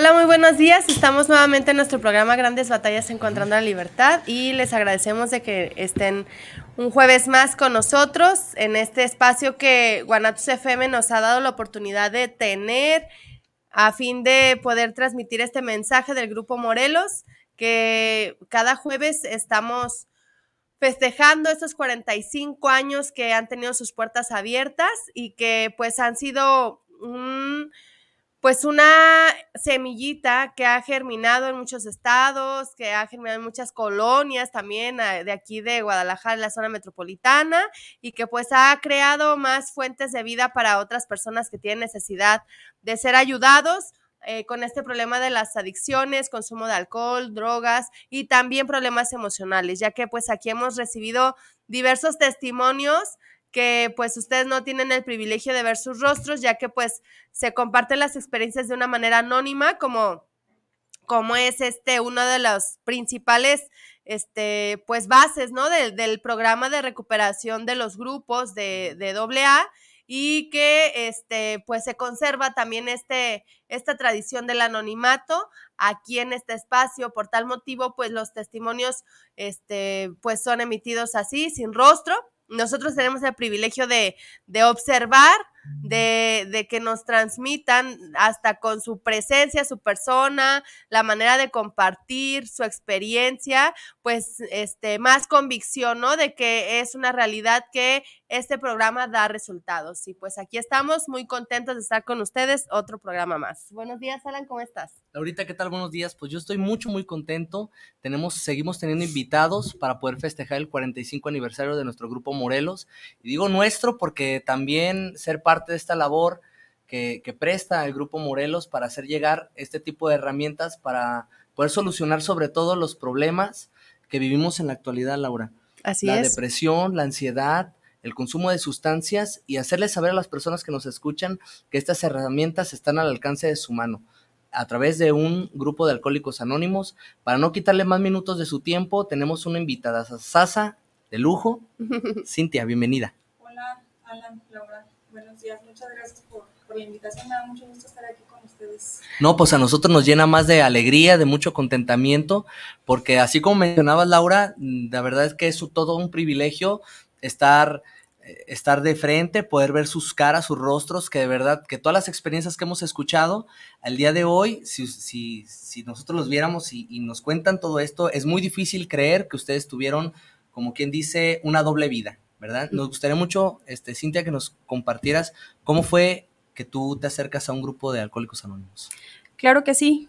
Hola, muy buenos días. Estamos nuevamente en nuestro programa Grandes Batallas Encontrando la Libertad y les agradecemos de que estén un jueves más con nosotros en este espacio que Guanatos FM nos ha dado la oportunidad de tener a fin de poder transmitir este mensaje del Grupo Morelos, que cada jueves estamos festejando estos 45 años que han tenido sus puertas abiertas y que pues han sido un pues una semillita que ha germinado en muchos estados, que ha germinado en muchas colonias también ah, de aquí de Guadalajara, la zona metropolitana, y que pues ha creado más fuentes de vida para otras personas que tienen necesidad de ser ayudados. Eh, con este problema de las adicciones, consumo de alcohol, drogas y también problemas emocionales, ya que pues aquí hemos recibido diversos testimonios que pues ustedes no tienen el privilegio de ver sus rostros, ya que pues se comparten las experiencias de una manera anónima, como, como es este uno de los principales este, pues bases, ¿no? del programa de recuperación de los grupos de, de AA y que este, pues se conserva también este, esta tradición del anonimato aquí en este espacio. Por tal motivo, pues los testimonios este, pues son emitidos así, sin rostro nosotros tenemos el privilegio de, de observar, de, que nos transmitan hasta con su presencia, su persona, la manera de compartir, su experiencia, pues este, más convicción, ¿no? De que es una realidad que este programa da resultados. Y pues aquí estamos muy contentos de estar con ustedes, otro programa más. Buenos días, Alan, ¿cómo estás? Ahorita, ¿qué tal? Buenos días. Pues yo estoy mucho, muy contento. Tenemos, seguimos teniendo invitados para poder festejar el 45 aniversario de nuestro grupo Morelos. Y digo nuestro porque también ser parte de esta labor que, que presta el grupo Morelos para hacer llegar este tipo de herramientas para poder solucionar sobre todo los problemas que vivimos en la actualidad, Laura. Así la es. depresión, la ansiedad, el consumo de sustancias y hacerles saber a las personas que nos escuchan que estas herramientas están al alcance de su mano a través de un grupo de alcohólicos anónimos. Para no quitarle más minutos de su tiempo, tenemos una invitada, Sasa, de lujo. Cintia, bienvenida. Hola, Alan, Laura, buenos días. Muchas gracias por, la invitación. Me da mucho gusto estar aquí con ustedes. No, pues a nosotros nos llena más de alegría, de mucho contentamiento, porque así como mencionabas, Laura, la verdad es que es todo un privilegio estar estar de frente, poder ver sus caras, sus rostros, que de verdad, que todas las experiencias que hemos escuchado al día de hoy, si, si, si nosotros los viéramos y, y, nos cuentan todo esto, es muy difícil creer que ustedes tuvieron, como quien dice, una doble vida, ¿verdad? Nos gustaría mucho, este, Cintia, que nos compartieras cómo fue que tú te acercas a un grupo de alcohólicos anónimos. Claro que sí,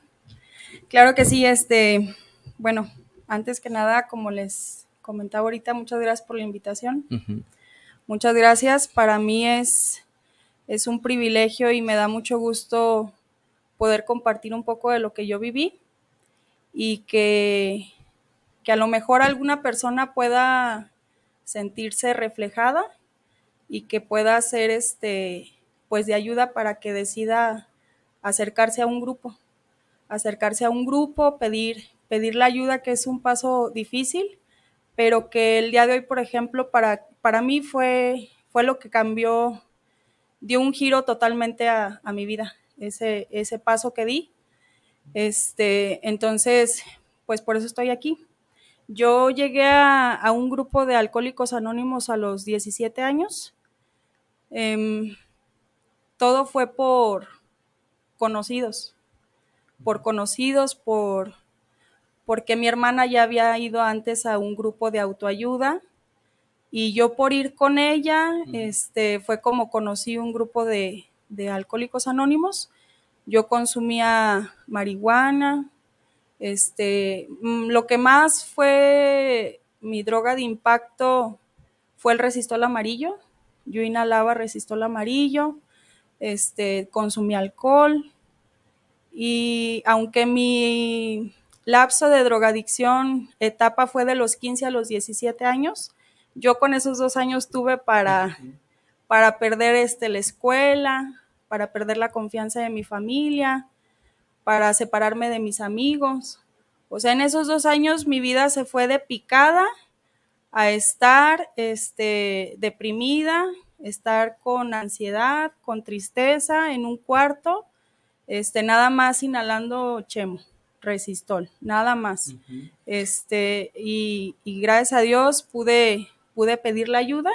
claro que sí, este, bueno, antes que nada, como les comentaba ahorita, muchas gracias por la invitación. Uh -huh. Muchas gracias. Para mí es, es un privilegio y me da mucho gusto poder compartir un poco de lo que yo viví y que, que a lo mejor alguna persona pueda sentirse reflejada y que pueda ser este pues de ayuda para que decida acercarse a un grupo, acercarse a un grupo, pedir, pedir la ayuda, que es un paso difícil, pero que el día de hoy, por ejemplo, para, para mí fue, fue lo que cambió, dio un giro totalmente a, a mi vida, ese, ese paso que di. Este, entonces, pues por eso estoy aquí. Yo llegué a, a un grupo de alcohólicos anónimos a los 17 años. Eh, todo fue por, conocidos, por conocidos, por porque mi hermana ya había ido antes a un grupo de autoayuda y yo por ir con ella, este, fue como conocí un grupo de, de alcohólicos anónimos. Yo consumía marihuana, este, mm, lo que más fue mi droga de impacto fue el resistol amarillo. Yo inhalaba resistol amarillo, este, consumía alcohol y aunque mi lapso de drogadicción etapa fue de los 15 a los 17 años, yo con esos dos años tuve para, para perder este, la escuela, para perder la confianza de mi familia, para separarme de mis amigos. O sea, en esos dos años mi vida se fue de picada a estar este, deprimida, estar con ansiedad, con tristeza en un cuarto, este, nada más inhalando chemo, resistol, nada más. Este, y, y, gracias a Dios pude, pude pedir la ayuda.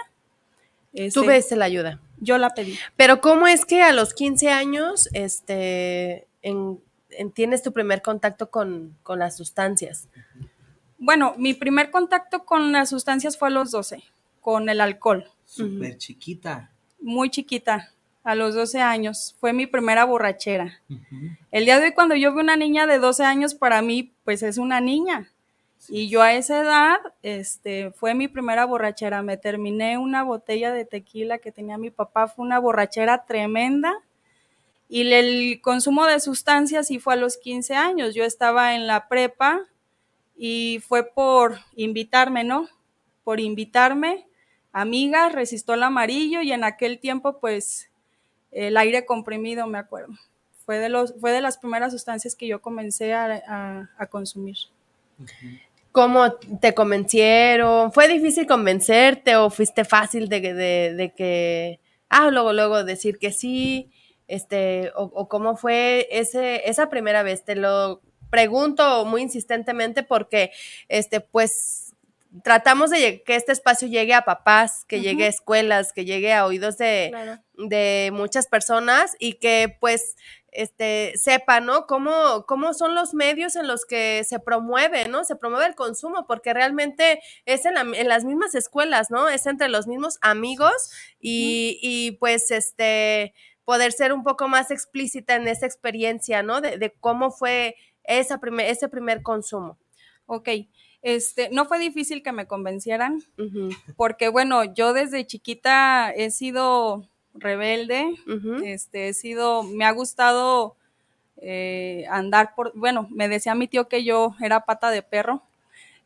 Este, Tú ves la ayuda. Yo la pedí. Pero ¿cómo es que a los 15 años este, en, tienes tu primer contacto con, con las sustancias? Bueno, mi primer contacto con las sustancias fue a los 12, con el alcohol. Súper uh -huh. chiquita. Muy chiquita, a los 12 años. Fue mi primera borrachera. Uh -huh. El día de hoy cuando yo veo una niña de 12 años, para mí, pues es una niña. Y yo a esa edad, este, fue mi primera borrachera. Me terminé una botella de tequila que tenía mi papá. Fue una borrachera tremenda. Y el consumo de sustancias sí fue a los 15 años. Yo estaba en la prepa y fue por invitarme, ¿no? Por invitarme, amiga, resistó el amarillo y en aquel tiempo, pues, el aire comprimido, me acuerdo. Fue de, los, fue de las primeras sustancias que yo comencé a, a, a consumir. ¿Cómo te convencieron? ¿Fue difícil convencerte o fuiste fácil de, de, de que, ah, luego, luego decir que sí? Este, o, o cómo fue ese, esa primera vez, te lo pregunto muy insistentemente porque, este, pues, tratamos de que este espacio llegue a papás, que uh -huh. llegue a escuelas, que llegue a oídos de, claro. de muchas personas y que, pues, este, sepa, ¿no? Cómo, cómo son los medios en los que se promueve, ¿no? Se promueve el consumo, porque realmente es en, la, en las mismas escuelas, ¿no? Es entre los mismos amigos y, y pues, este, poder ser un poco más explícita en esa experiencia, ¿no? De, de cómo fue esa primer, ese primer consumo. Ok, este, no fue difícil que me convencieran, uh -huh. porque bueno, yo desde chiquita he sido rebelde, uh -huh. este, he sido, me ha gustado eh, andar por, bueno, me decía mi tío que yo era pata de perro,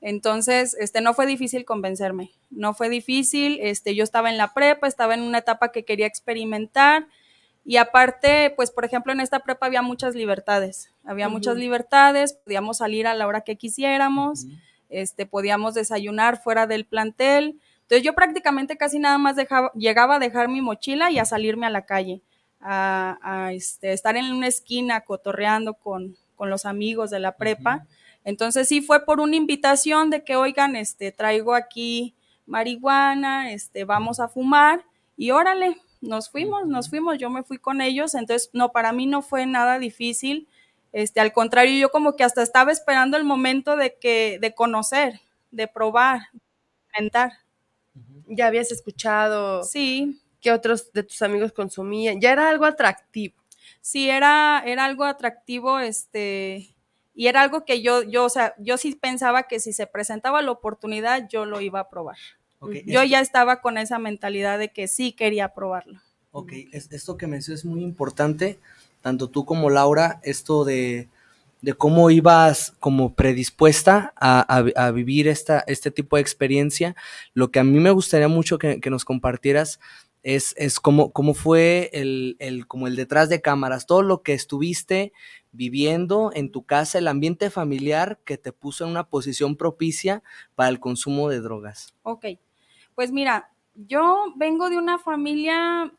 entonces, este, no fue difícil convencerme, no fue difícil, este, yo estaba en la prepa, estaba en una etapa que quería experimentar, y aparte, pues por ejemplo, en esta prepa había muchas libertades, había uh -huh. muchas libertades, podíamos salir a la hora que quisiéramos, uh -huh. este, podíamos desayunar fuera del plantel. Entonces yo prácticamente casi nada más dejaba, llegaba a dejar mi mochila y a salirme a la calle, a, a este, estar en una esquina cotorreando con, con los amigos de la prepa. Uh -huh. Entonces sí fue por una invitación de que, oigan, este, traigo aquí marihuana, este, vamos a fumar y órale, nos fuimos, nos fuimos, yo me fui con ellos, entonces no, para mí no fue nada difícil, este, al contrario, yo como que hasta estaba esperando el momento de que, de conocer, de probar, de experimentar. Ya habías escuchado. Sí. Que otros de tus amigos consumían, ya era algo atractivo. Sí, era, era algo atractivo, este, y era algo que yo, yo, o sea, yo sí pensaba que si se presentaba la oportunidad, yo lo iba a probar. Okay. Yo ya estaba con esa mentalidad de que sí quería probarlo. Ok, es, esto que mencionas es muy importante, tanto tú como Laura, esto de, de cómo ibas como predispuesta a, a, a, vivir esta, este tipo de experiencia. Lo que a mí me gustaría mucho que, que nos compartieras es, es cómo, cómo fue el, el, como el detrás de cámaras, todo lo que estuviste viviendo en tu casa, el ambiente familiar que te puso en una posición propicia para el consumo de drogas. Ok, pues mira, yo vengo de una familia,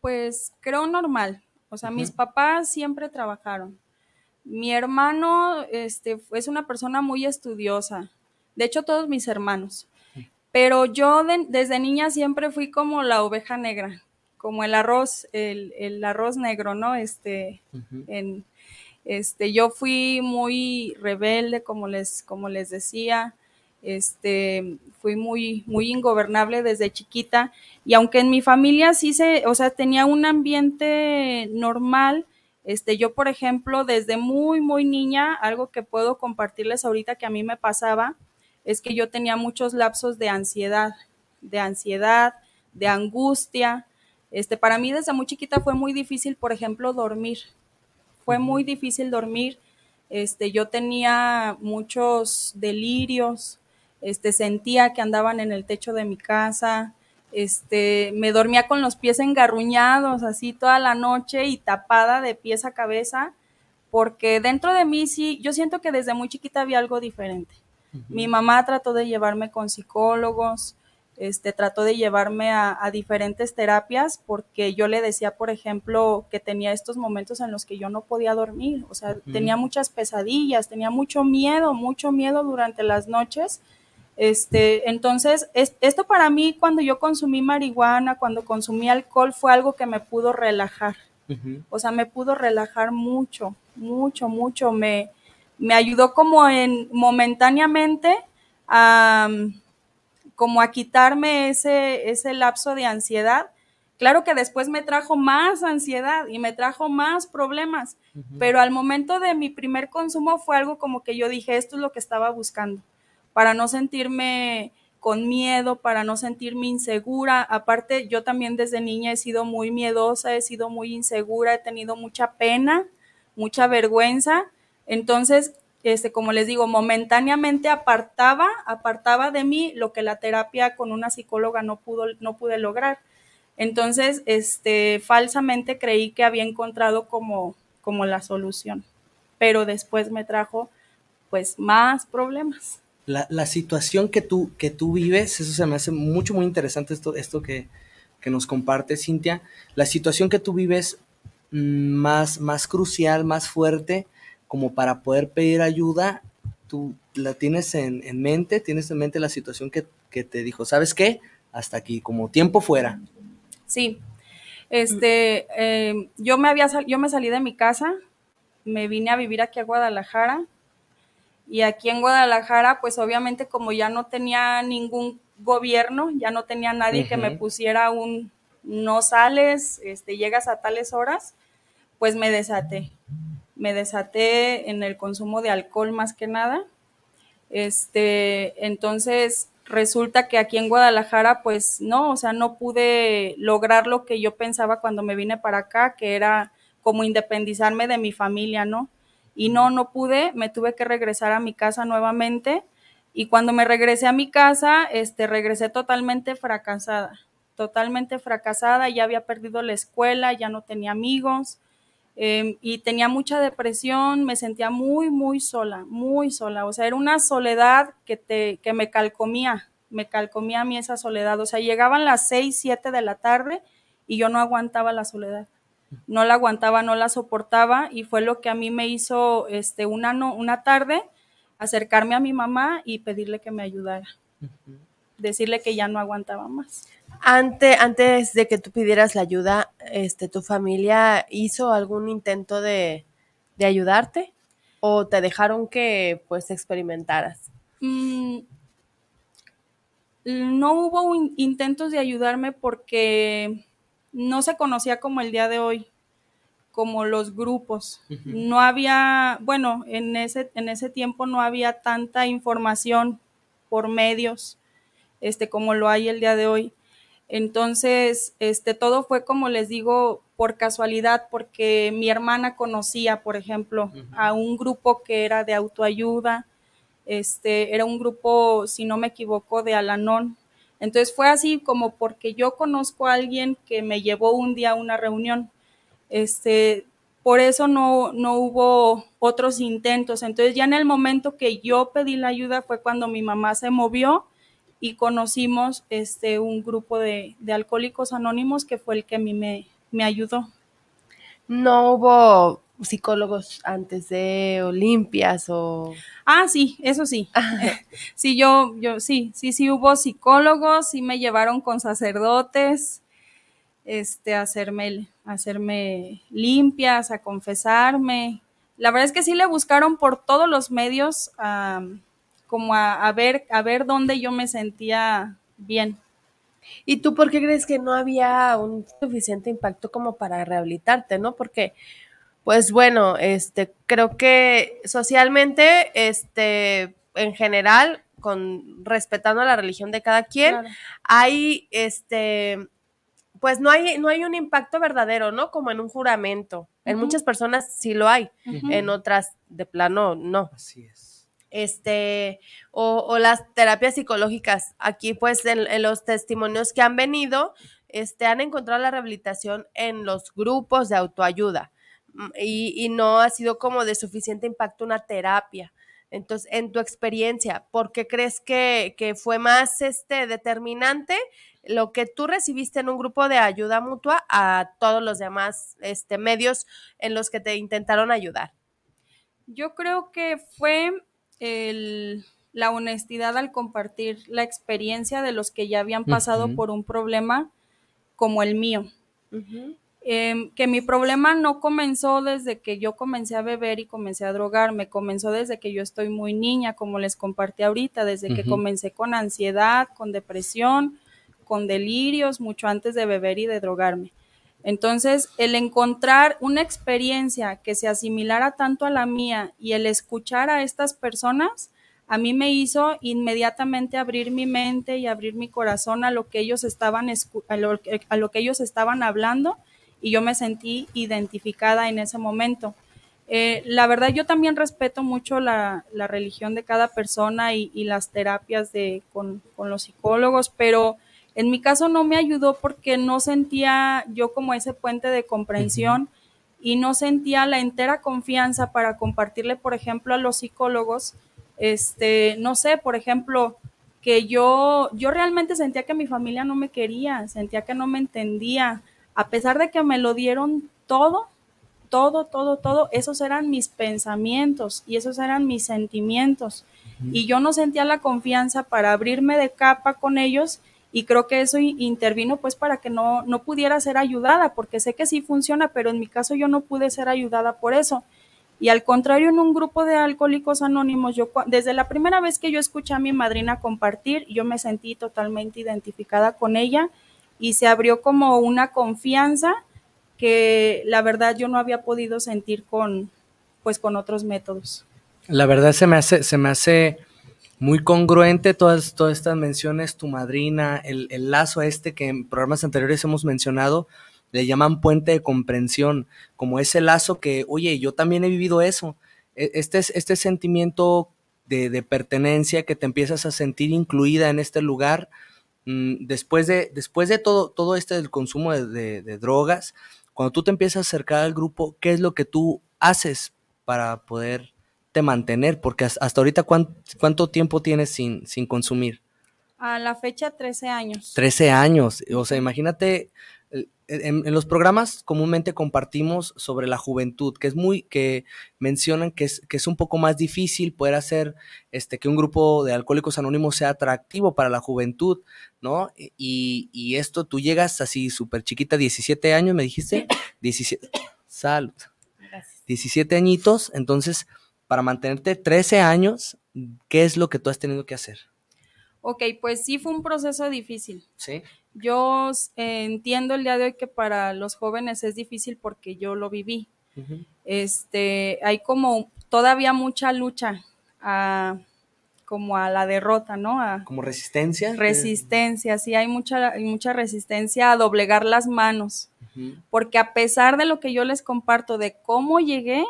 pues creo normal. O sea, uh -huh. mis papás siempre trabajaron. Mi hermano este, es una persona muy estudiosa. De hecho, todos mis hermanos. Pero yo de, desde niña siempre fui como la oveja negra. como el arroz, el, el arroz negro, ¿no? Este, en, este, yo fui muy rebelde, como les, como les decía, este, fui muy, muy ingobernable desde chiquita y aunque en mi familia sí se, o sea, tenía un ambiente normal, este, yo, por ejemplo, desde muy, muy niña, algo que puedo compartirles ahorita que a mí me pasaba, es que yo tenía muchos lapsos de ansiedad, de ansiedad, de angustia. Este, para mí desde muy chiquita fue muy difícil, por ejemplo, dormir. Fue muy difícil dormir. Este, yo tenía muchos delirios, este, sentía que andaban en el techo de mi casa, este, me dormía con los pies engarruñados así toda la noche y tapada de pies a cabeza, porque dentro de mí sí, yo siento que desde muy chiquita había algo diferente. Mi mamá trató de llevarme con psicólogos, este, trató de llevarme a, diferentes terapias porque yo le decía, por ejemplo, que tenía estos momentos en los que yo no podía dormir, o sea, tenía muchas pesadillas, tenía mucho miedo, mucho miedo durante las noches este, entonces, esto para mí, cuando yo consumí marihuana, cuando consumí alcohol, fue algo que me pudo relajar. O sea, me pudo relajar mucho, mucho, mucho. Me, me ayudó como en momentáneamente a, como a quitarme ese, ese lapso de ansiedad. Claro que después me trajo más ansiedad y me trajo más problemas, pero al momento de mi primer consumo fue algo como que yo dije, esto es lo que estaba buscando para no sentirme con miedo, para no sentirme insegura. Aparte, yo también desde niña he sido muy miedosa, he sido muy insegura, he tenido mucha pena, mucha vergüenza. Entonces, este, como les digo, momentáneamente apartaba, apartaba de mí lo que la terapia con una psicóloga no pudo, no pude lograr. Entonces, este, falsamente creí que había encontrado como, como la solución, pero después me trajo pues más problemas la, situación que tú, que tú vives, eso se me hace mucho, muy interesante esto, esto que, nos comparte Cintia, la situación que tú vives mm, más, más crucial, más fuerte, como para poder pedir ayuda, tú la tienes en, mente, tienes en mente la situación que, te dijo, ¿sabes qué? Hasta aquí, como tiempo fuera. Sí, este, eh, yo, me había, yo me salí de mi casa, me vine a vivir aquí a Guadalajara, y aquí en Guadalajara, pues obviamente como ya no tenía ningún gobierno, ya no tenía nadie que me pusiera un no sales, este, llegas a tales horas, pues me desaté. Me desaté en el consumo de alcohol más que nada. Este, entonces resulta que aquí en Guadalajara, pues no, o sea, no pude lograr lo que yo pensaba cuando me vine para acá, que era como independizarme de mi familia, ¿no? Y no, no pude, me tuve que regresar a mi casa nuevamente. Y cuando me regresé a mi casa, este, regresé totalmente fracasada, totalmente fracasada, ya había perdido la escuela, ya no tenía amigos em, y tenía mucha depresión, me sentía muy, muy sola, muy sola, o sea, era una soledad que, te, que me calcomía, me calcomía a mí esa soledad, o sea, llegaban las seis, siete de la tarde y yo no aguantaba la soledad no la aguantaba, no la soportaba y fue lo que a mí me hizo este, una, una tarde acercarme a mi mamá y pedirle que me ayudara, decirle que ya no aguantaba más. Antes, antes de que tú pidieras la ayuda, este, ¿tu familia hizo algún intento de, ayudarte o te dejaron que pues experimentaras? Mm, no hubo intentos de ayudarme porque no se conocía como el día de hoy, como los grupos. No había, bueno, en ese, en ese tiempo no había tanta información por medios, este, como lo hay el día de hoy. Entonces, este, todo fue como les digo, por casualidad, porque mi hermana conocía, por ejemplo, a un grupo que era de autoayuda, este, era un grupo, si no me equivoco, de Alanón, entonces fue así como porque yo conozco a alguien que me llevó un día a una reunión. Este, por eso no, no hubo otros intentos. Entonces ya en el momento que yo pedí la ayuda fue cuando mi mamá se movió y conocimos este, un grupo de, alcohólicos anónimos que fue el que a mí me, me ayudó. No hubo psicólogos antes de Olimpias o... Ah, sí, eso sí. sí, yo, yo, sí, sí, sí hubo psicólogos, sí me llevaron con sacerdotes. este, a hacerme, hacerme limpias, a confesarme. La verdad es que sí le buscaron por todos los medios como a, ver, a ver dónde yo me sentía bien. ¿Y tú por qué crees que no había un suficiente impacto como para rehabilitarte, no? Porque, pues bueno, este, creo que socialmente, este, en general, con respetando la religión de cada quien, hay, este, pues no hay, no hay un impacto verdadero, ¿no? Como en un juramento. En muchas personas sí lo hay, en otras de plano no. Así es este, o, las terapias psicológicas. Aquí, pues, en, los testimonios que han venido, este, han encontrado la rehabilitación en los grupos de autoayuda mm, y, no ha sido como de suficiente impacto una terapia. Entonces, en tu experiencia, ¿por qué crees que, que, fue más este, determinante lo que tú recibiste en un grupo de ayuda mutua a todos los demás este, medios en los que te intentaron ayudar? Yo creo que fue la honestidad al compartir la experiencia de los que ya habían pasado por un problema como el mío. Em, que mi problema no comenzó desde que yo comencé a beber y comencé a drogarme, comenzó desde que yo estoy muy niña, como les compartí ahorita, desde que comencé con ansiedad, con depresión, con delirios, mucho antes de beber y de drogarme. Entonces, el encontrar una experiencia que se asimilara tanto a la mía y el escuchar a estas personas, a mí me hizo inmediatamente abrir mi mente y abrir mi corazón a lo que ellos estaban, a lo, que ellos estaban hablando y yo me sentí identificada en ese momento. Eh, la verdad, yo también respeto mucho la, religión de cada persona y, las terapias de, con, con los psicólogos, pero en mi caso no me ayudó porque no sentía yo como ese puente de comprensión y no sentía la entera confianza para compartirle, por ejemplo, a los psicólogos, este, no sé, por ejemplo, que yo, yo realmente sentía que mi familia no me quería, sentía que no me entendía, a pesar de que me lo dieron todo, todo, todo, todo, esos eran mis pensamientos y esos eran mis sentimientos. Y yo no sentía la confianza para abrirme de capa con ellos y creo que eso intervino pues para que no, no pudiera ser ayudada, porque sé que sí funciona, pero en mi caso yo no pude ser ayudada por eso. Y al contrario, en un grupo de alcohólicos anónimos, yo desde la primera vez que yo escuché a mi madrina compartir, yo me sentí totalmente identificada con ella y se abrió como una confianza que la verdad yo no había podido sentir con pues con otros métodos. La verdad se me hace se me hace muy congruente todas, todas estas menciones, tu madrina, el, el, lazo este que en programas anteriores hemos mencionado, le llaman puente de comprensión, como ese lazo que, oye, yo también he vivido eso. E, este, este sentimiento de, de pertenencia que te empiezas a sentir incluida en este lugar, después de, después de todo, todo este del consumo de, de drogas, cuando tú te empiezas a acercar al grupo, ¿qué es lo que tú haces para poder mantener? Porque hasta ahorita, ¿cuánto, tiempo tienes sin, sin consumir? A la fecha, 13 años. 13 años. O sea, imagínate, en, los programas comúnmente compartimos sobre la juventud, que es muy, que mencionan que es, que es un poco más difícil poder hacer este, que un grupo de alcohólicos anónimos sea atractivo para la juventud, ¿no? Y, y esto, tú llegas así súper chiquita, 17 años, me dijiste, 17, salud. 17 añitos, entonces para mantenerte 13 años, ¿qué es lo que tú has tenido que hacer? Ok, pues sí fue un proceso difícil. Sí. Yo eh, entiendo el día de hoy que para los jóvenes es difícil porque yo lo viví. Este, hay como todavía mucha lucha a, como a la derrota, ¿no? A, como resistencia. Resistencia, sí, hay mucha, hay mucha resistencia a doblegar las manos. Porque a pesar de lo que yo les comparto de cómo llegué,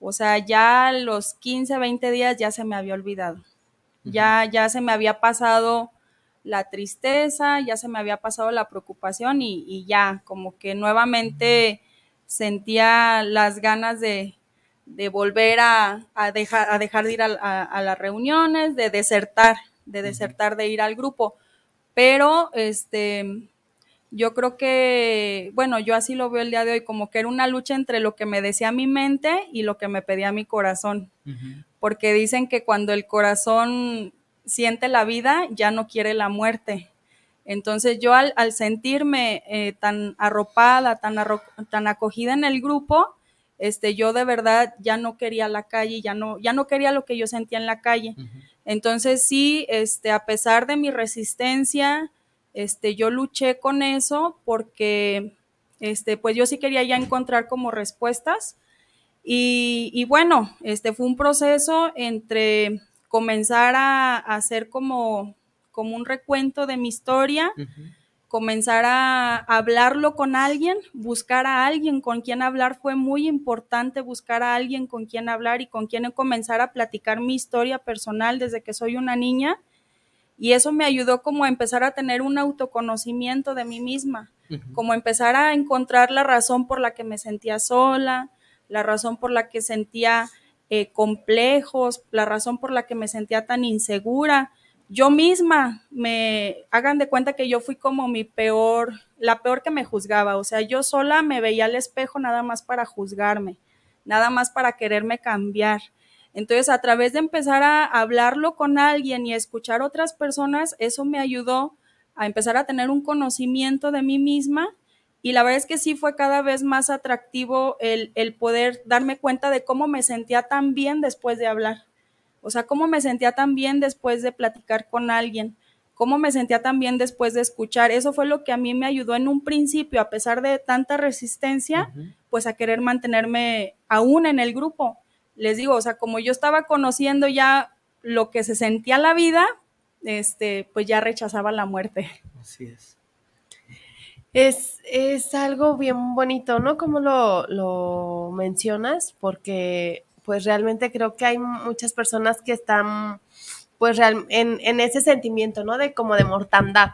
o sea, ya los 15, 20 días ya se me había olvidado. Ya, ya se me había pasado la tristeza, ya se me había pasado la preocupación y, ya, como que nuevamente sentía las ganas de, volver a, dejar, a dejar de ir a, las reuniones, de desertar, de desertar de ir al grupo. Pero, este, yo creo que, bueno, yo así lo veo el día de hoy, como que era una lucha entre lo que me decía mi mente y lo que me pedía mi corazón. Porque dicen que cuando el corazón siente la vida, ya no quiere la muerte. Entonces yo al, sentirme eh, tan arropada, tan, tan acogida en el grupo, este, yo de verdad ya no quería la calle, ya no, ya no quería lo que yo sentía en la calle. Entonces sí, este, a pesar de mi resistencia, este, yo luché con eso porque, este, pues yo sí quería ya encontrar como respuestas. Y, bueno, este fue un proceso entre comenzar a, hacer como, como un recuento de mi historia, comenzar a hablarlo con alguien, buscar a alguien con quien hablar. Fue muy importante buscar a alguien con quien hablar y con quien comenzar a platicar mi historia personal desde que soy una niña. Y eso me ayudó como a empezar a tener un autoconocimiento de mí misma, como empezar a encontrar la razón por la que me sentía sola, la razón por la que sentía eh, complejos, la razón por la que me sentía tan insegura yo misma me hagan de cuenta que yo fui como mi peor, la peor que me juzgaba, o sea, yo sola me veía al espejo nada más para juzgarme, nada más para quererme cambiar. Entonces, a través de empezar a hablarlo con alguien y escuchar otras personas, eso me ayudó a empezar a tener un conocimiento de mí misma y la verdad es que sí fue cada vez más atractivo el, el poder darme cuenta de cómo me sentía tan bien después de hablar. O sea, cómo me sentía también después de platicar con alguien, cómo me sentía también después de escuchar. Eso fue lo que a mí me ayudó en un principio, a pesar de tanta resistencia, pues a querer mantenerme aún en el grupo. Les digo, o sea, como yo estaba conociendo ya lo que se sentía la vida, este, pues ya rechazaba la muerte. Así es. Es, es algo bien bonito, ¿no? Como lo, lo mencionas, porque pues realmente creo que hay muchas personas que están pues real, en, en, ese sentimiento, ¿no? De como de mortandad.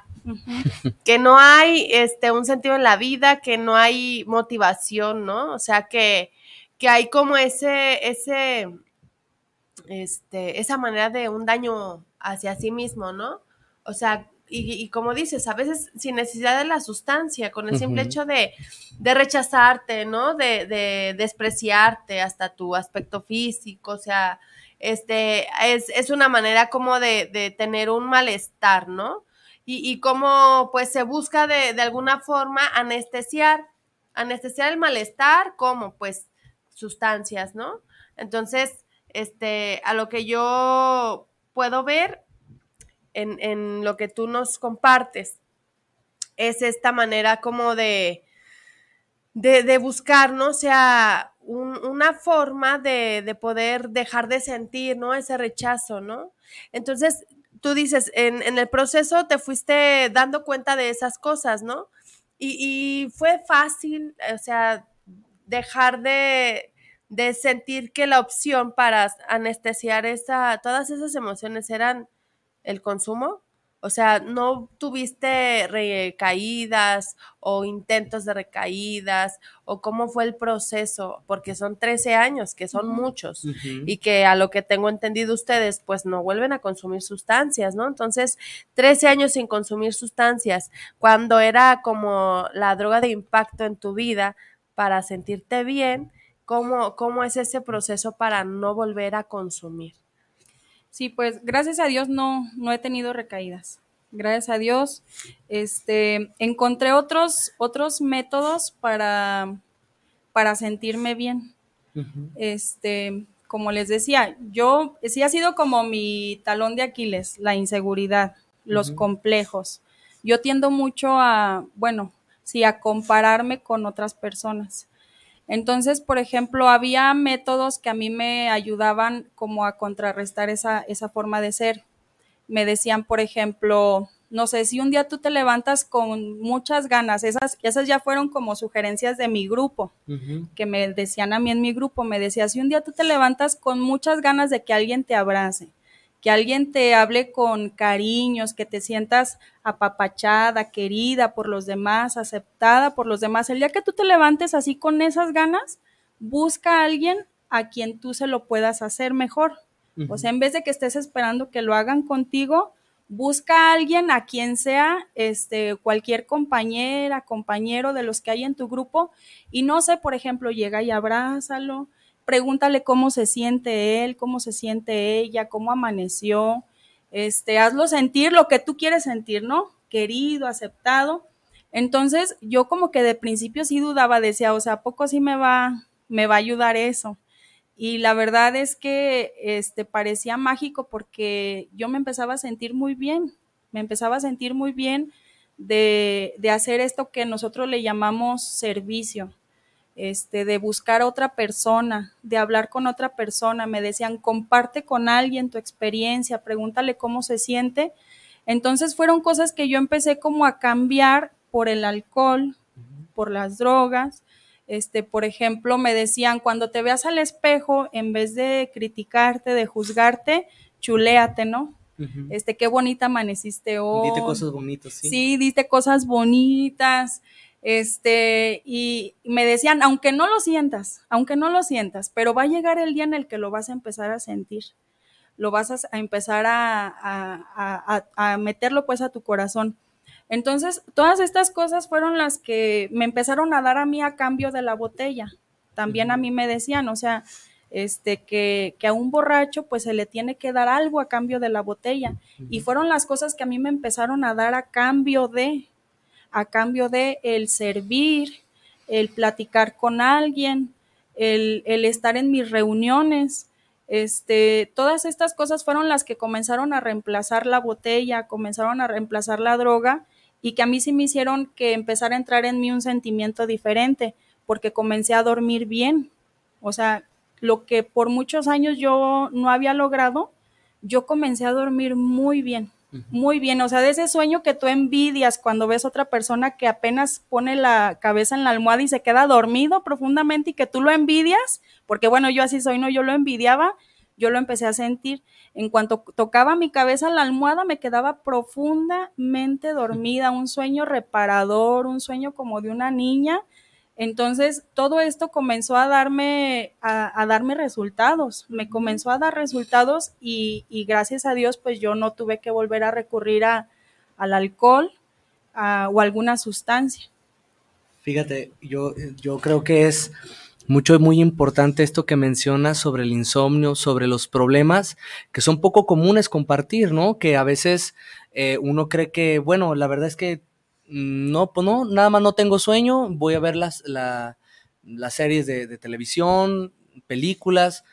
Que no hay este un sentido en la vida, que no hay motivación, ¿no? O sea que, que hay como ese, ese, este, esa manera de un daño hacia sí mismo, ¿no? O sea, y, como dices, a veces sin necesidad de la sustancia, con el simple hecho de, rechazarte, ¿no? De, despreciarte hasta tu aspecto físico, o sea, este, es, una manera como de, tener un malestar, ¿no? Y, y como pues se busca de, de alguna forma anestesiar, anestesiar el malestar, como pues sustancias, ¿no? Entonces, este, a lo que yo puedo ver, en, lo que tú nos compartes es esta manera como de, de, buscar, ¿no? O sea, una forma de, poder dejar de sentir, ¿no? Ese rechazo, ¿no? Entonces, tú dices, en, el proceso te fuiste dando cuenta de esas cosas, ¿no? Y, y fue fácil, o sea, dejar de, de sentir que la opción para anestesiar esa, todas esas emociones eran el consumo? O sea, ¿no tuviste recaídas o intentos de recaídas o cómo fue el proceso? Porque son 13 años, que son muchos y que a lo que tengo entendido ustedes, pues no vuelven a consumir sustancias, ¿no? Entonces, 13 años sin consumir sustancias, cuando era como la droga de impacto en tu vida para sentirte bien, ¿cómo, cómo es ese proceso para no volver a consumir? Sí, pues gracias a Dios no, no he tenido recaídas. Gracias a Dios, este, encontré otros, otros métodos para, para sentirme bien. Este, como les decía, yo sí ha sido como mi talón de Aquiles, la inseguridad, los complejos. Yo tiendo mucho a, bueno, sí, a compararme con otras personas. Entonces, por ejemplo, había métodos que a mí me ayudaban como a contrarrestar esa, esa forma de ser. Me decían, por ejemplo, no sé, si un día tú te levantas con muchas ganas, esas, esas ya fueron como sugerencias de mi grupo, que me decían a mí en mi grupo, me decía, si un día tú te levantas con muchas ganas de que alguien te abrace, que alguien te hable con cariños, que te sientas apapachada, querida por los demás, aceptada por los demás. El día que tú te levantes así con esas ganas, busca a alguien a quien tú se lo puedas hacer mejor. O sea, en vez de que estés esperando que lo hagan contigo, busca a alguien a quien sea, este, cualquier compañera, compañero de los que hay en tu grupo, y no sé, por ejemplo, llega y abrázalo, pregúntale cómo se siente él, cómo se siente ella, cómo amaneció, este, hazlo sentir lo que tú quieres sentir, ¿no? querido, aceptado. Entonces yo como que de principio sí dudaba, decía, o sea, ¿a poco sí me va, me va a ayudar eso? Y la verdad es que este, parecía mágico porque yo me empezaba a sentir muy bien, me empezaba a sentir muy bien de, de hacer esto que nosotros le llamamos servicio, este, de buscar otra persona, de hablar con otra persona. Me decían, comparte con alguien tu experiencia, pregúntale cómo se siente. Entonces fueron cosas que yo empecé como a cambiar por el alcohol, por las drogas. Este, por ejemplo, me decían, cuando te veas al espejo, en vez de criticarte, de juzgarte, chuléate, ¿no? Este, qué bonita amaneciste hoy. Dite cosas bonitas, sí. Sí, diste cosas bonitas. Este, y me decían, aunque no lo sientas, aunque no lo sientas, pero va a llegar el día en el que lo vas a empezar a sentir. Lo vas a, empezar a, a, a, meterlo pues a tu corazón. Entonces, todas estas cosas fueron las que me empezaron a dar a mí a cambio de la botella. También a mí me decían, o sea, este, que, que, a un borracho pues se le tiene que dar algo a cambio de la botella. Y fueron las cosas que a mí me empezaron a dar a cambio de, a cambio de el servir, el platicar con alguien, el, estar en mis reuniones. Este, todas estas cosas fueron las que comenzaron a reemplazar la botella, comenzaron a reemplazar la droga y que a mí sí me hicieron que empezar a entrar en mí un sentimiento diferente, porque comencé a dormir bien. O sea, lo que por muchos años yo no había logrado, yo comencé a dormir muy bien, muy bien. O sea, de ese sueño que tú envidias cuando ves a otra persona que apenas pone la cabeza en la almohada y se queda dormido profundamente y que tú lo envidias, porque bueno, yo así soy, no, yo lo envidiaba, yo lo empecé a sentir. En cuanto tocaba mi cabeza en la almohada, me quedaba profundamente dormida, un sueño reparador, un sueño como de una niña entonces, todo esto comenzó a darme, a, darme resultados, me comenzó a dar resultados y, gracias a Dios, pues yo no tuve que volver a recurrir a, al alcohol o alguna sustancia. Fíjate, yo, yo creo que es mucho, muy importante esto que mencionas sobre el insomnio, sobre los problemas que son poco comunes compartir, ¿no? Que a veces eh, uno cree que, bueno, la verdad es que no, pues no, nada más no tengo sueño, voy a ver las, las series de, televisión, películas,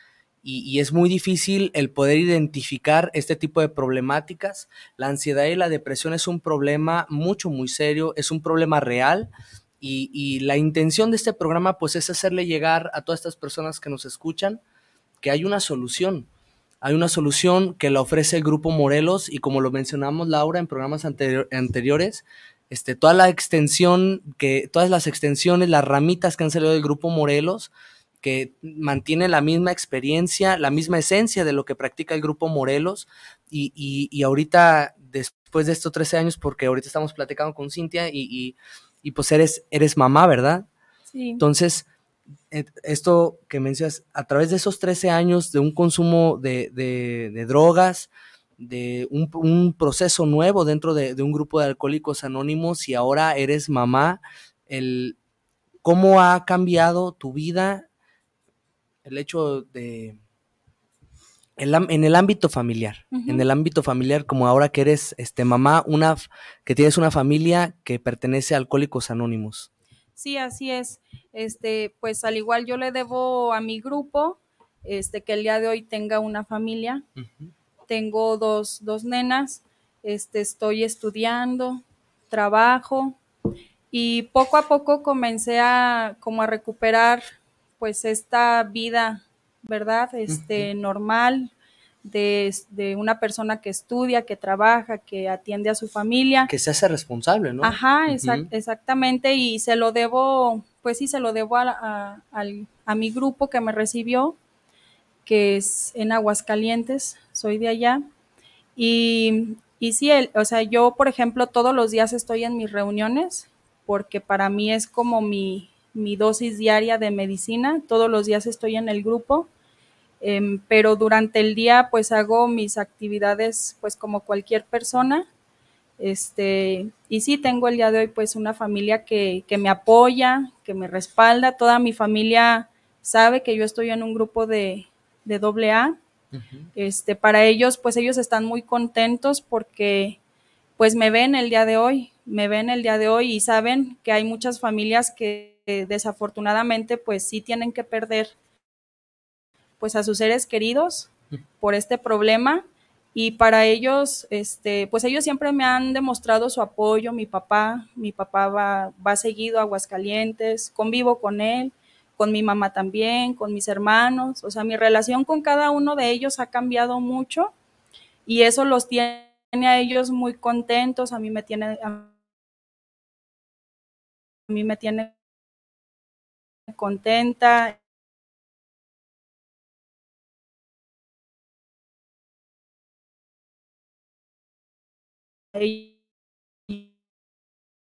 y, es muy difícil el poder identificar este tipo de problemáticas. La ansiedad y la depresión es un problema mucho, muy serio, es un problema real. Y, y, la intención de este programa pues es hacerle llegar a todas estas personas que nos escuchan que hay una solución. Hay una solución que la ofrece el Grupo Morelos y como lo mencionamos Laura en programas anteriores, este, toda la extensión, que, todas las extensiones, las ramitas que han salido del grupo Morelos, que mantiene la misma experiencia, la misma esencia de lo que practica el grupo Morelos. Y, y, ahorita, después de estos 13 años, porque ahorita estamos platicando con Cintia y, y pues eres, eres mamá, ¿verdad? Sí. Entonces, eh, esto que mencionas, a través de esos 13 años de un consumo de, de, de drogas, de un, proceso nuevo dentro de, un grupo de alcohólicos anónimos y ahora eres mamá, el, ¿cómo ha cambiado tu vida el hecho de... en el ámbito familiar, en el ámbito familiar, como ahora que eres este, mamá, una, que tienes una familia que pertenece a Alcohólicos Anónimos. Sí, así es. Este, pues al igual yo le debo a mi grupo, este, que el día de hoy tenga una familia tengo dos, dos nenas, este, estoy estudiando, trabajo y poco a poco comencé a como a recuperar pues esta vida, ¿verdad? Este, normal, de, de, una persona que estudia, que trabaja, que atiende a su familia. Que se hace responsable, ¿no? Ajá, exactamente, y se lo debo, pues sí, se lo debo a, a, a, mi grupo que me recibió, que es en Aguascalientes, soy de allá. Y, y sí, el, o sea, yo, por ejemplo, todos los días estoy en mis reuniones porque para mí es como mi, mi dosis diaria de medicina. Todos los días estoy en el grupo. Em, pero durante el día pues hago mis actividades pues como cualquier persona. Este, y sí, tengo el día de hoy pues una familia que, que me apoya, que me respalda. Toda mi familia sabe que yo estoy en un grupo de, de este, para ellos, pues ellos están muy contentos porque pues me ven el día de hoy, me ven el día de hoy y saben que hay muchas familias que desafortunadamente pues sí tienen que perder pues a sus seres queridos por este problema. Y para ellos, este, pues ellos siempre me han demostrado su apoyo, mi papá, mi papá va, va seguido a Aguascalientes, convivo con él, con mi mamá también, con mis hermanos, o sea, mi relación con cada uno de ellos ha cambiado mucho y eso los tiene a ellos muy contentos, a mí me tiene, a mí me tiene contenta.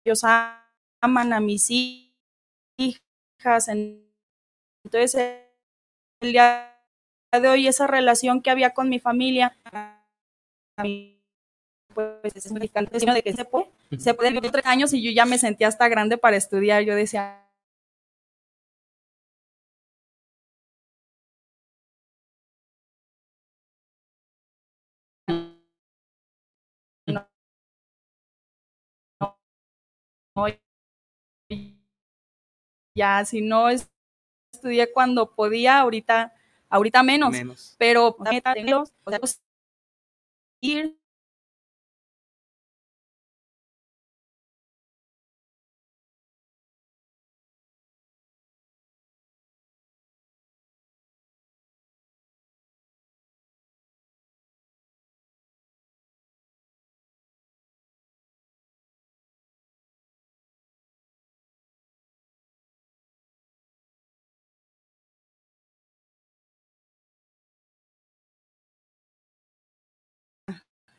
Ellos aman a mis hijas, entonces el día de hoy esa relación que había con mi familia, pues es muy de que se puede, se puede vivir tres años y yo ya me sentía hasta grande para estudiar, yo decía, ya si no estudié cuando podía, ahorita, ahorita menos, menos. pero o sea, pues, ir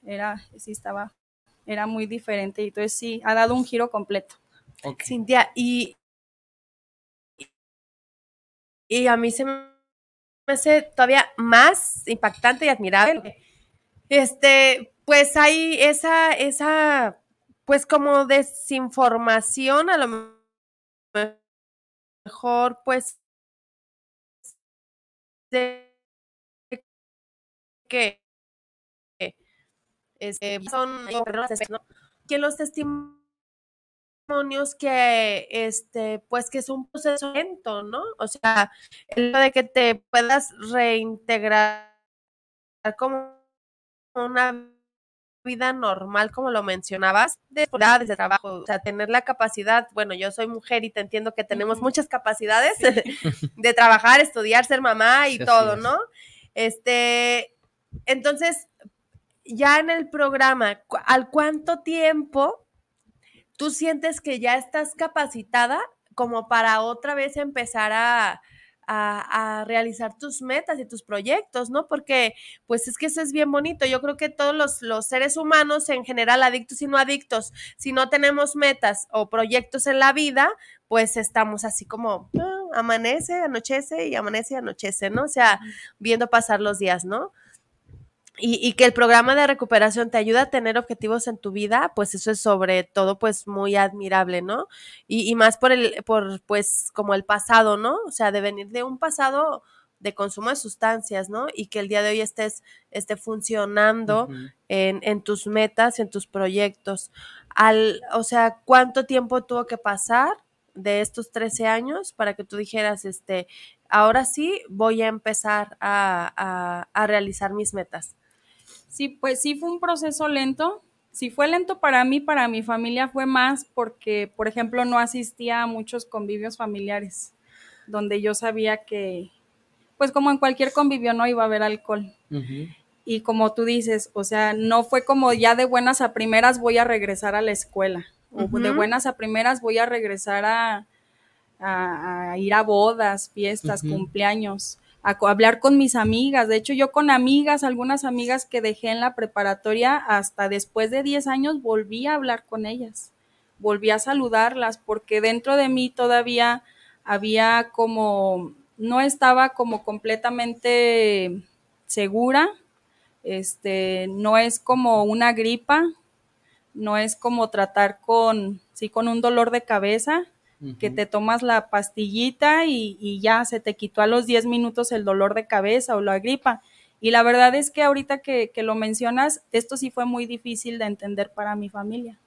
era, sí estaba, era muy diferente y entonces sí, ha dado un giro completo. Cintia, y, y a mí se me hace todavía más impactante y admirable. Este, pues hay esa, esa, pues como desinformación a lo mejor, pues, de que este, son que los testimonios que este pues que es un proceso lento, ¿no? O sea, el de que te puedas reintegrar como una vida normal, como lo mencionabas, de de trabajo, o sea, tener la capacidad, bueno, yo soy mujer y te entiendo que tenemos muchas capacidades de trabajar, estudiar, ser mamá y todo, ¿no? Este, entonces, ya en el programa, ¿al cuánto tiempo tú sientes que ya estás capacitada como para otra vez empezar a, realizar tus metas y tus proyectos, ¿no? Porque pues es que eso es bien bonito. Yo creo que todos los, los, seres humanos en general, adictos y no adictos, si no tenemos metas o proyectos en la vida, pues estamos así como ah, amanece, anochece y amanece y anochece, ¿no? O sea, viendo pasar los días, ¿no? Y, que el programa de recuperación te ayuda a tener objetivos en tu vida, pues eso es sobre todo pues muy admirable, ¿no? Y, más por el, por pues como el pasado, ¿no? O sea, de venir de un pasado de consumo de sustancias, ¿no? Y que el día de hoy estés esté funcionando en, en, tus metas, en tus proyectos. Al, o sea, ¿cuánto tiempo tuvo que pasar de estos 13 años para que tú dijeras, este, ahora sí voy a empezar a, a realizar mis metas? Sí, pues sí fue un proceso lento. Si fue lento para mí, para mi familia fue más porque, por ejemplo, no asistía a muchos convivios familiares, donde yo sabía que, pues como en cualquier convivio no iba a haber alcohol. Y como tú dices, o sea, no fue como ya de buenas a primeras voy a regresar a la escuela, o de buenas a primeras voy a regresar a, a, ir a bodas, fiestas, cumpleaños a hablar con mis amigas. De hecho, yo con amigas, algunas amigas que dejé en la preparatoria, hasta después de 10 años volví a hablar con ellas, volví a saludarlas, porque dentro de mí todavía había como, no estaba como completamente segura, este, no es como una gripa, no es como tratar con, sí, con un dolor de cabeza, que te tomas la pastillita y, ya se te quitó a los 10 minutos el dolor de cabeza o la gripa. Y la verdad es que ahorita que, que lo mencionas, esto sí fue muy difícil de entender para mi familia.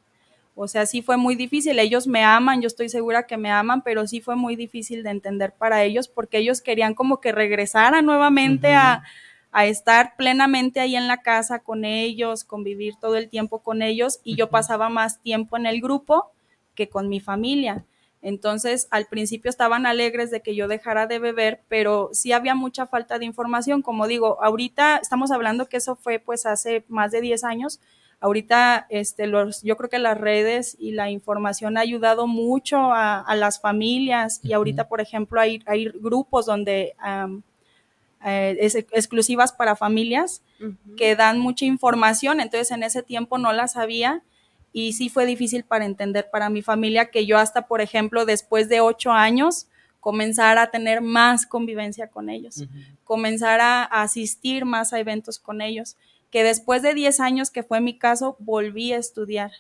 O sea, sí fue muy difícil. Ellos me aman, yo estoy segura que me aman, pero sí fue muy difícil de entender para ellos porque ellos querían como que regresara nuevamente a, a, estar plenamente ahí en la casa con ellos, convivir todo el tiempo con ellos y yo pasaba más tiempo en el grupo que con mi familia. Entonces, al principio estaban alegres de que yo dejara de beber, pero sí había mucha falta de información. Como digo, ahorita estamos hablando que eso fue pues hace más de 10 años. Ahorita, este, los, yo creo que las redes y la información ha ayudado mucho a, a las familias y ahorita, por ejemplo, hay, hay grupos donde um, eh, es exclusivas para familias uh -huh. que dan mucha información. Entonces, en ese tiempo no la sabía y sí fue difícil para entender para mi familia que yo hasta, por ejemplo, después de ocho años, comenzar a tener más convivencia con ellos, uh -huh. comenzar a, a, asistir más a eventos con ellos, que después de diez años, que fue mi caso, volví a estudiar,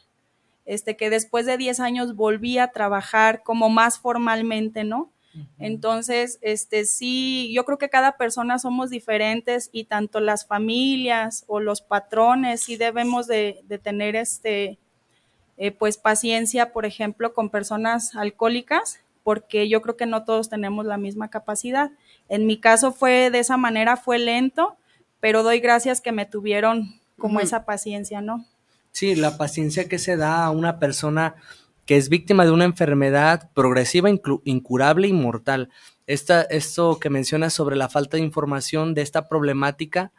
este, que después de diez años volví a trabajar como más formalmente, ¿no? Uh -huh. Entonces, este, sí, yo creo que cada persona somos diferentes y tanto las familias o los patrones sí debemos de, de tener este, eh, pues paciencia, por ejemplo, con personas alcohólicas, porque yo creo que no todos tenemos la misma capacidad. En mi caso fue de esa manera, fue lento, pero doy gracias que me tuvieron como uh -huh. esa paciencia, ¿no? Sí, la paciencia que se da a una persona que es víctima de una enfermedad progresiva, incurable y mortal. Esta, esto que mencionas sobre la falta de información de esta problemática,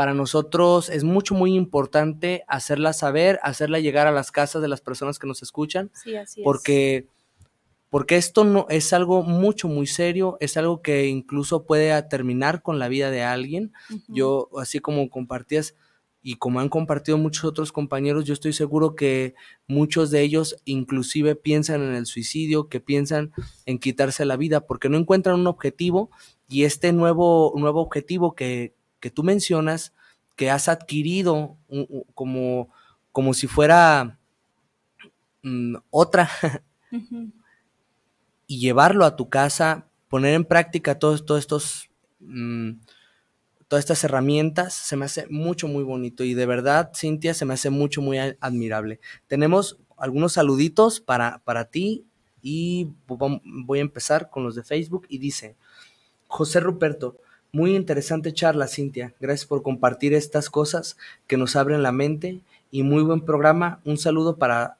para nosotros es mucho, muy importante hacerla saber, hacerla llegar a las casas de las personas que nos escuchan, sí, así porque, es. porque esto no, es algo mucho, muy serio, es algo que incluso puede terminar con la vida de alguien. Uh -huh. Yo, así como compartías y como han compartido muchos otros compañeros, yo estoy seguro que muchos de ellos inclusive piensan en el suicidio, que piensan en quitarse la vida, porque no encuentran un objetivo y este nuevo, nuevo objetivo que, que tú mencionas, que has adquirido un, un, como, como si fuera um, otra, uh -huh. y llevarlo a tu casa, poner en práctica todos, todos estos, um, todas estas herramientas, se me hace mucho, muy bonito. Y de verdad, Cintia, se me hace mucho, muy admirable. Tenemos algunos saluditos para, para ti y voy a empezar con los de Facebook y dice, José Ruperto, muy interesante charla, Cintia. Gracias por compartir estas cosas que nos abren la mente y muy buen programa. Un saludo para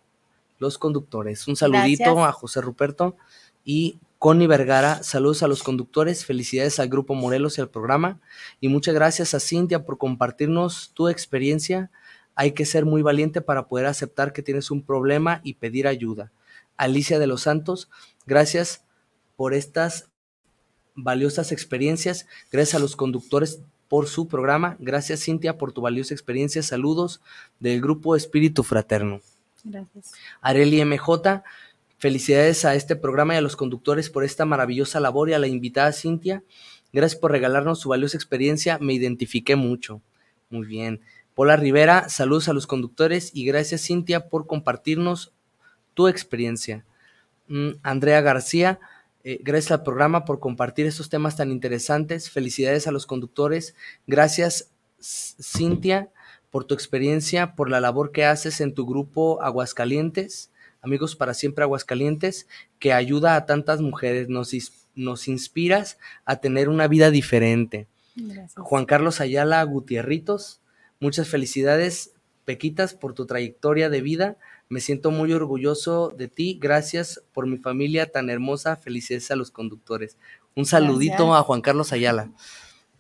los conductores. Un saludito Gracias. a José Ruperto y Connie Vergara. Saludos a los conductores. Felicidades al Grupo Morelos y al programa. Y muchas gracias a Cintia por compartirnos tu experiencia. Hay que ser muy valiente para poder aceptar que tienes un problema y pedir ayuda. Alicia de los Santos, gracias por estas valiosas experiencias. Gracias a los conductores por su programa. Gracias, Cintia, por tu valiosa experiencia. Saludos del Grupo Espíritu Fraterno. Gracias. Areli MJ, felicidades a este programa y a los conductores por esta maravillosa labor y a la invitada Cintia. Gracias por regalarnos su valiosa experiencia. Me identifiqué mucho. Muy bien. Pola Rivera, saludos a los conductores y gracias, Cintia, por compartirnos tu experiencia. Mm, Andrea García, eh, gracias al programa por compartir estos temas tan interesantes. Felicidades a los conductores. Gracias, Cintia, por tu experiencia, por la labor que haces en tu grupo Aguascalientes, Amigos para Siempre Aguascalientes, que ayuda a tantas mujeres. Nos, nos inspiras a tener una vida diferente. Gracias. Juan Carlos Ayala Gutierritos, muchas felicidades, Pequitas, por tu trayectoria de vida. Me siento muy orgulloso de ti. Gracias por mi familia tan hermosa. Felicidades a los conductores. Un saludito Gracias. a Juan Carlos Ayala.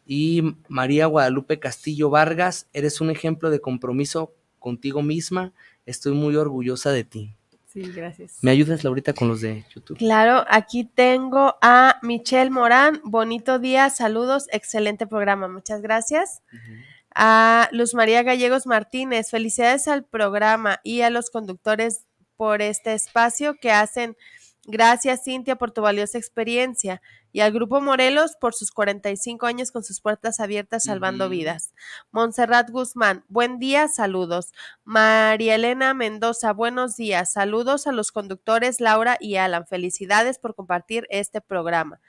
Y María Guadalupe Castillo Vargas, eres un ejemplo de compromiso contigo misma. Estoy muy orgullosa de ti. Sí, gracias. ¿Me ayudas, Laurita, con los de YouTube? Claro, aquí tengo a Michelle Morán. Bonito día, saludos, excelente programa. Muchas gracias. Uh -huh a Luz María Gallegos Martínez. Felicidades al programa y a los conductores por este espacio que hacen. Gracias, Cintia, por tu valiosa experiencia. Y al Grupo Morelos por sus 45 años con sus puertas abiertas salvando uh -huh. vidas. Montserrat Guzmán, buen día, saludos. María Elena Mendoza, buenos días. Saludos a los conductores Laura y Alan. Felicidades por compartir este programa.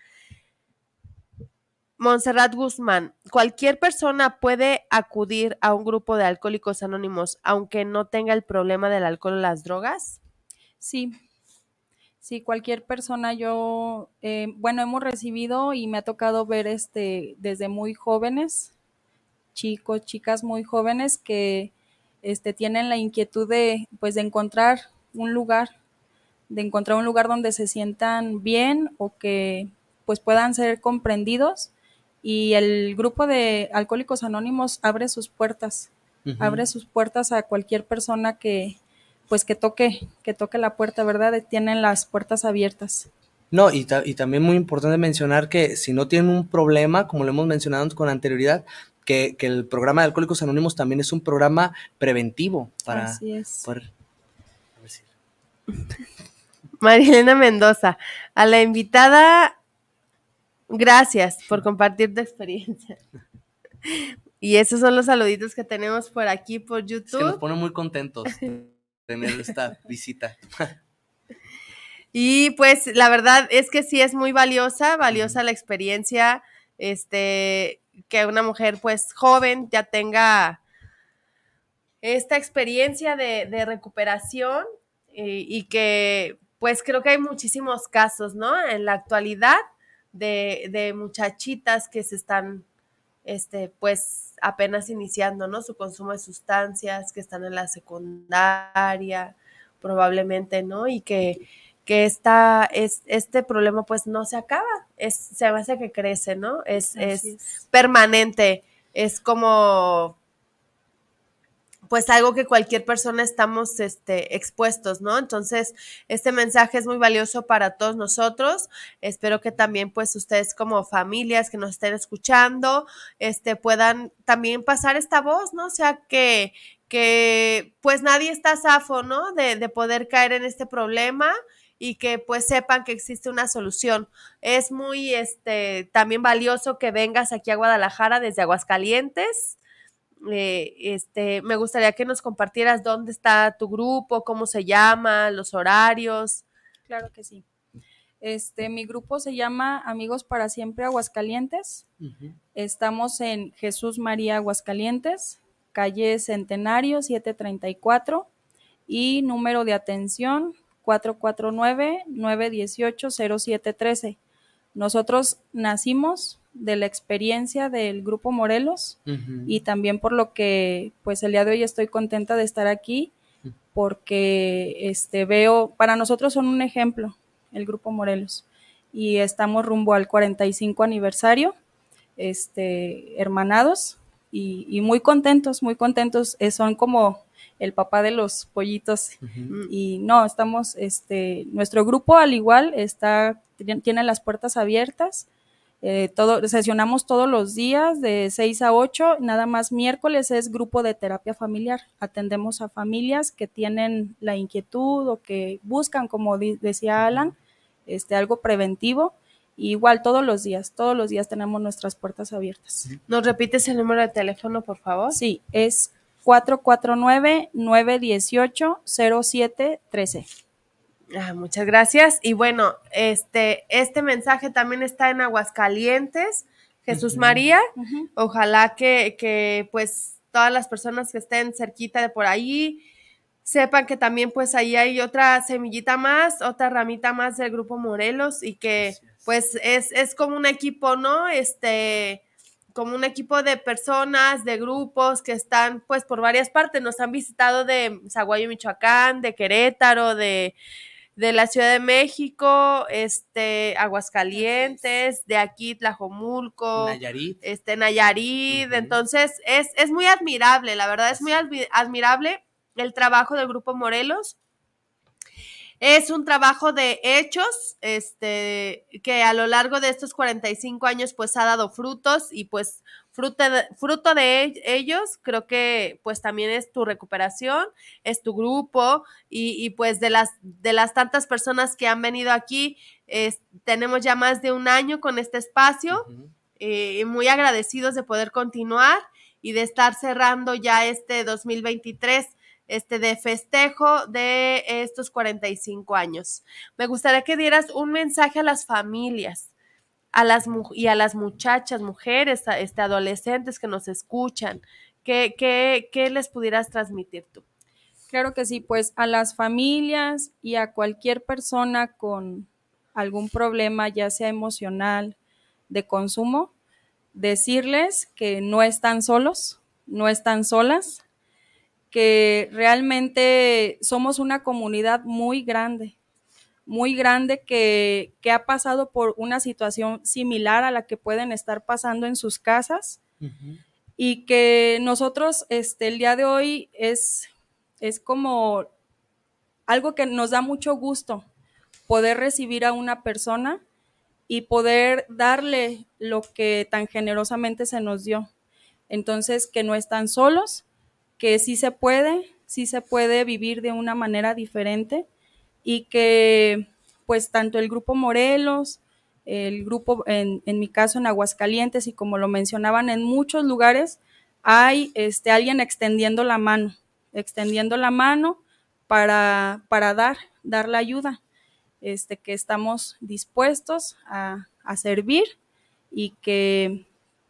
Montserrat Guzmán, ¿cualquier persona puede acudir a un grupo de alcohólicos anónimos aunque no tenga el problema del alcohol o las drogas? Sí, sí, cualquier persona, yo, eh, bueno, hemos recibido y me ha tocado ver este desde muy jóvenes, chicos, chicas muy jóvenes que este, tienen la inquietud de, pues, de encontrar un lugar, de encontrar un lugar donde se sientan bien o que pues puedan ser comprendidos y el grupo de Alcohólicos Anónimos abre sus puertas, abre sus puertas a cualquier persona que pues que toque, que toque la puerta, ¿verdad? Tienen las puertas abiertas. No, y, y también muy importante mencionar que si no tienen un problema, como lo hemos mencionado con anterioridad, que, que, el programa de Alcohólicos Anónimos también es un programa preventivo para Así es. poder- a ver si- Marilena Mendoza, a la invitada, gracias por compartir tu experiencia. Y esos son los saluditos que tenemos por aquí por Es que nos YouTube. pone muy contentos tener esta visita. Y pues la verdad es que sí es muy valiosa, valiosa la experiencia, este, que una mujer pues joven ya tenga esta experiencia de, de recuperación y, y que pues creo que hay muchísimos casos, ¿no? En la actualidad de, de muchachitas que se están, este, pues apenas iniciando, ¿no? Su consumo de sustancias, que están en la secundaria, probablemente, ¿no? Y que, que esta, es, este problema pues no se acaba, es, se hace que crece, ¿no? Es, es. permanente, es como pues algo que cualquier persona estamos este, expuestos, ¿no? Entonces, este mensaje es muy valioso para todos nosotros. Espero que también, pues, ustedes como familias que nos estén escuchando, este, puedan también pasar esta voz, ¿no? O sea, que, que pues nadie está zafo, ¿no? De, de poder caer en este problema y que pues sepan que existe una solución. Es muy, este, también valioso que vengas aquí a Guadalajara desde Aguascalientes. Eh, este, me gustaría que nos compartieras dónde está tu grupo, cómo se llama, los horarios. Claro que sí. Este, mi grupo se llama Amigos para Siempre Aguascalientes. Estamos en Jesús María Aguascalientes, calle Centenario 734 y número de atención 449-918-0713. Nosotros nacimos de la experiencia del Grupo Morelos y también por lo que pues el día de hoy estoy contenta de estar aquí porque este veo para nosotros son un ejemplo el grupo Morelos. Y estamos rumbo al 45 aniversario este hermanados y, y muy contentos muy contentos. Eh, son como el papá de los pollitos. Ujú. y no, estamos, este, nuestro grupo al igual está, tiene las puertas abiertas, eh, todo, sesionamos todos los días de 6 a 8, nada más miércoles es grupo de terapia familiar, atendemos a familias que tienen la inquietud o que buscan, como decía Alan, este, algo preventivo, y igual todos los días, todos los días tenemos nuestras puertas abiertas. ¿Nos repites el número de teléfono, por favor? Sí, es 449-918-0713. Ah, muchas gracias. Y bueno, este, este mensaje también está en Aguascalientes, Jesús. María. Ojalá que, que, pues todas las personas que estén cerquita de por ahí sepan que también pues ahí hay otra semillita más, otra ramita más del grupo Morelos y que pues es, es como un equipo, ¿no? Este, como un equipo de personas, de grupos que están pues por varias partes. Nos han visitado de Zaguayo, Michoacán, de Querétaro, de, de la Ciudad de México, este, Aguascalientes, de aquí Tlajomulco Nayarit. este, Nayarit. Entonces, es, es muy admirable, la verdad es muy admi- admirable el trabajo del Grupo Morelos. Es un trabajo de hechos, este, que a lo largo de estos 45 años, pues ha dado frutos y pues fruto de, fruto de ell- ellos, creo que pues también es tu recuperación, es tu grupo y, y, pues de las, de las tantas personas que han venido aquí, es- tenemos ya más de un año con este espacio eh, muy agradecidos de poder continuar y de estar cerrando ya este 2023 este de festejo de estos 45 años. Me gustaría que dieras un mensaje a las familias, a las y a las muchachas, mujeres, este, adolescentes que nos escuchan, ¿qué, qué, qué les pudieras transmitir tú? Claro que sí, pues a las familias y a cualquier persona con algún problema, ya sea emocional, de consumo, decirles que no están solos, no están solas, que realmente somos una comunidad muy grande, muy grande que, ha pasado por una situación similar a la que pueden estar pasando en sus casas y que nosotros este, el día de hoy es es como algo que nos da mucho gusto poder recibir a una persona y poder darle lo que tan generosamente se nos dio. Entonces, que no están solos, que sí se puede, sí se puede vivir de una manera diferente y que pues tanto el grupo Morelos, el grupo, en, en mi caso en Aguascalientes y como lo mencionaban en muchos lugares, hay este, alguien extendiendo la mano extendiendo la mano para, para dar, dar la ayuda, este, que estamos dispuestos a, servir y que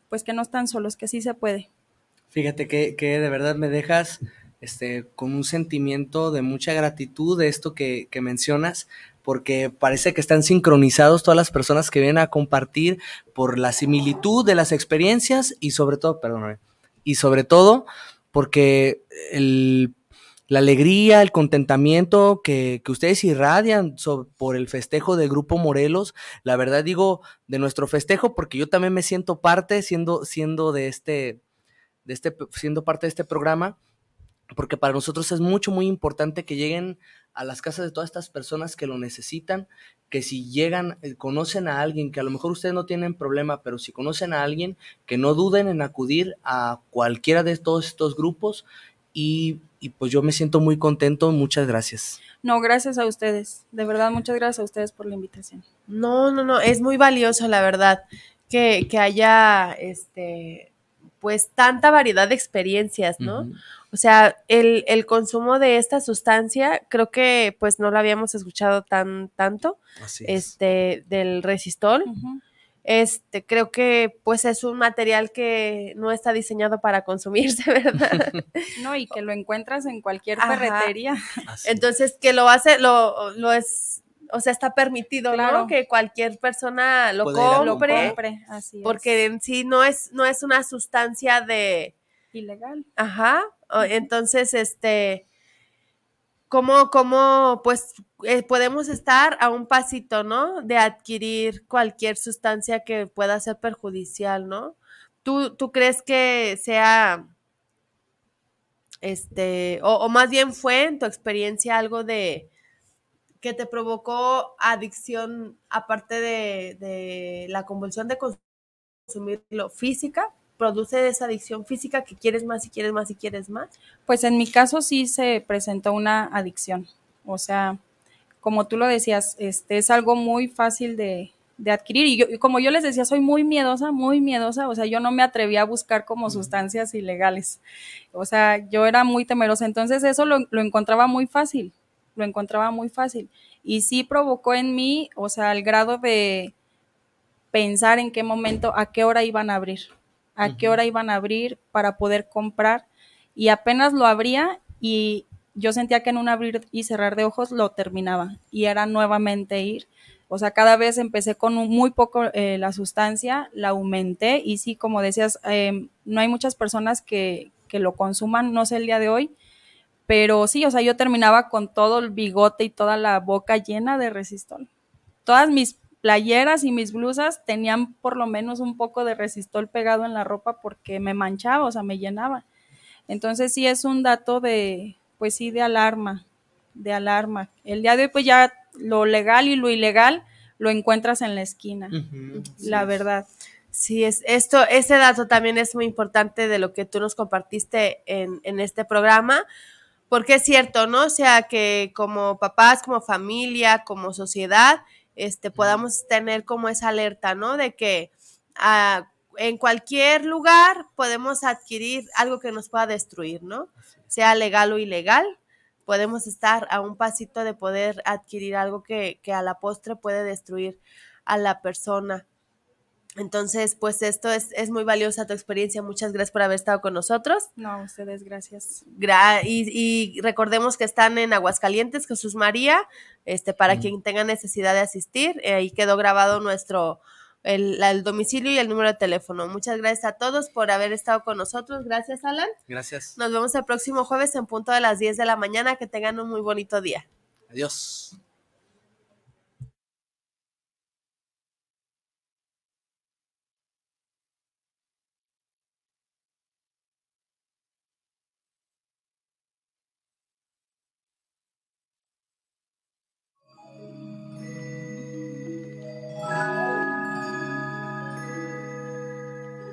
pues que no están solos, que sí se puede. Fíjate que, de verdad me dejas este, con un sentimiento de mucha gratitud de esto que, que, mencionas, porque parece que están sincronizados todas las personas que vienen a compartir por la similitud de las experiencias y sobre todo, perdóname, y sobre todo porque el, la alegría, el contentamiento que, ustedes irradian por el festejo del Grupo Morelos, la verdad digo de nuestro festejo porque yo también me siento parte, siendo, siendo de este, de este, siendo parte de este programa, porque para nosotros es mucho, muy importante que lleguen a las casas de todas estas personas que lo necesitan, que si llegan, eh, conocen a alguien, que a lo mejor ustedes no tienen problema, pero si conocen a alguien, que no duden en acudir a cualquiera de todos estos grupos y, pues yo me siento muy contento, muchas gracias. No, gracias a ustedes, de verdad, muchas gracias a ustedes por la invitación. No, no, no, es muy valioso, la verdad, que, que haya, este, pues tanta variedad de experiencias, ¿no? O sea, el, el, consumo de esta sustancia, creo que pues no lo habíamos escuchado tan tanto, este, del resistol. Este, creo que pues es un material que no está diseñado para consumirse, ¿verdad? No, y que lo encuentras en cualquier ferretería. Entonces, que lo hace, lo, lo es, o sea, está permitido, claro. Que cualquier persona lo compre. porque en sí no es, no es una sustancia de ilegal. Ajá. Entonces, este, ¿cómo, cómo pues eh, podemos estar a un pasito, ¿no? De adquirir cualquier sustancia que pueda ser perjudicial, ¿no? ¿Tú, tú crees que sea, este, o, más bien fue en tu experiencia algo de que te provocó adicción aparte de, de la convulsión de consumirlo física? Produce esa adicción física que quieres más y quieres más y quieres más? Pues en mi caso sí se presentó una adicción. O sea, como tú lo decías, este es algo muy fácil de, adquirir. Y, yo, como yo les decía, soy muy miedosa, muy miedosa. O sea, yo no me atreví a buscar como sustancias ilegales. O sea, yo era muy temerosa. Entonces eso lo, lo encontraba muy fácil. Lo encontraba muy fácil. Y sí provocó en mí, o sea, el grado de pensar en qué momento, a qué hora iban a abrir a qué hora iban a abrir para poder comprar y apenas lo abría y yo sentía que en un abrir y cerrar de ojos lo terminaba y era nuevamente ir. O sea, cada vez empecé con muy poco eh, la sustancia, la aumenté y sí, como decías, em, no hay muchas personas que, que lo consuman, no sé el día de hoy, pero sí, o sea, yo terminaba con todo el bigote y toda la boca llena de resistol. Todas mis playeras y mis blusas tenían por lo menos un poco de resistol pegado en la ropa porque me manchaba, o sea, me llenaba. Entonces sí es un dato de, pues sí, de alarma, de alarma. El día de hoy pues ya lo legal y lo ilegal lo encuentras en la esquina, la verdad. Sí, es, esto, ese dato también es muy importante de lo que tú nos compartiste en, en este programa, porque es cierto, ¿no? O sea, que como papás, como familia, como sociedad, este, podamos tener como esa alerta, ¿no? De que ah, en cualquier lugar podemos adquirir algo que nos pueda destruir, ¿no? Sea legal o ilegal, podemos estar a un pasito de poder adquirir algo que, que a la postre puede destruir a la persona. Entonces, pues esto es, es muy valiosa tu experiencia. Muchas gracias por haber estado con nosotros. No, ustedes, gracias. Gra- y, y recordemos que están en Aguascalientes, Jesús María, este, para quien tenga necesidad de asistir. eh, ahí quedó grabado nuestro, el, el domicilio y el número de teléfono. Muchas gracias a todos por haber estado con nosotros. Gracias, Alan. Gracias. Nos vemos el próximo jueves en punto de las 10 de la mañana. Que tengan un muy bonito día. Adiós.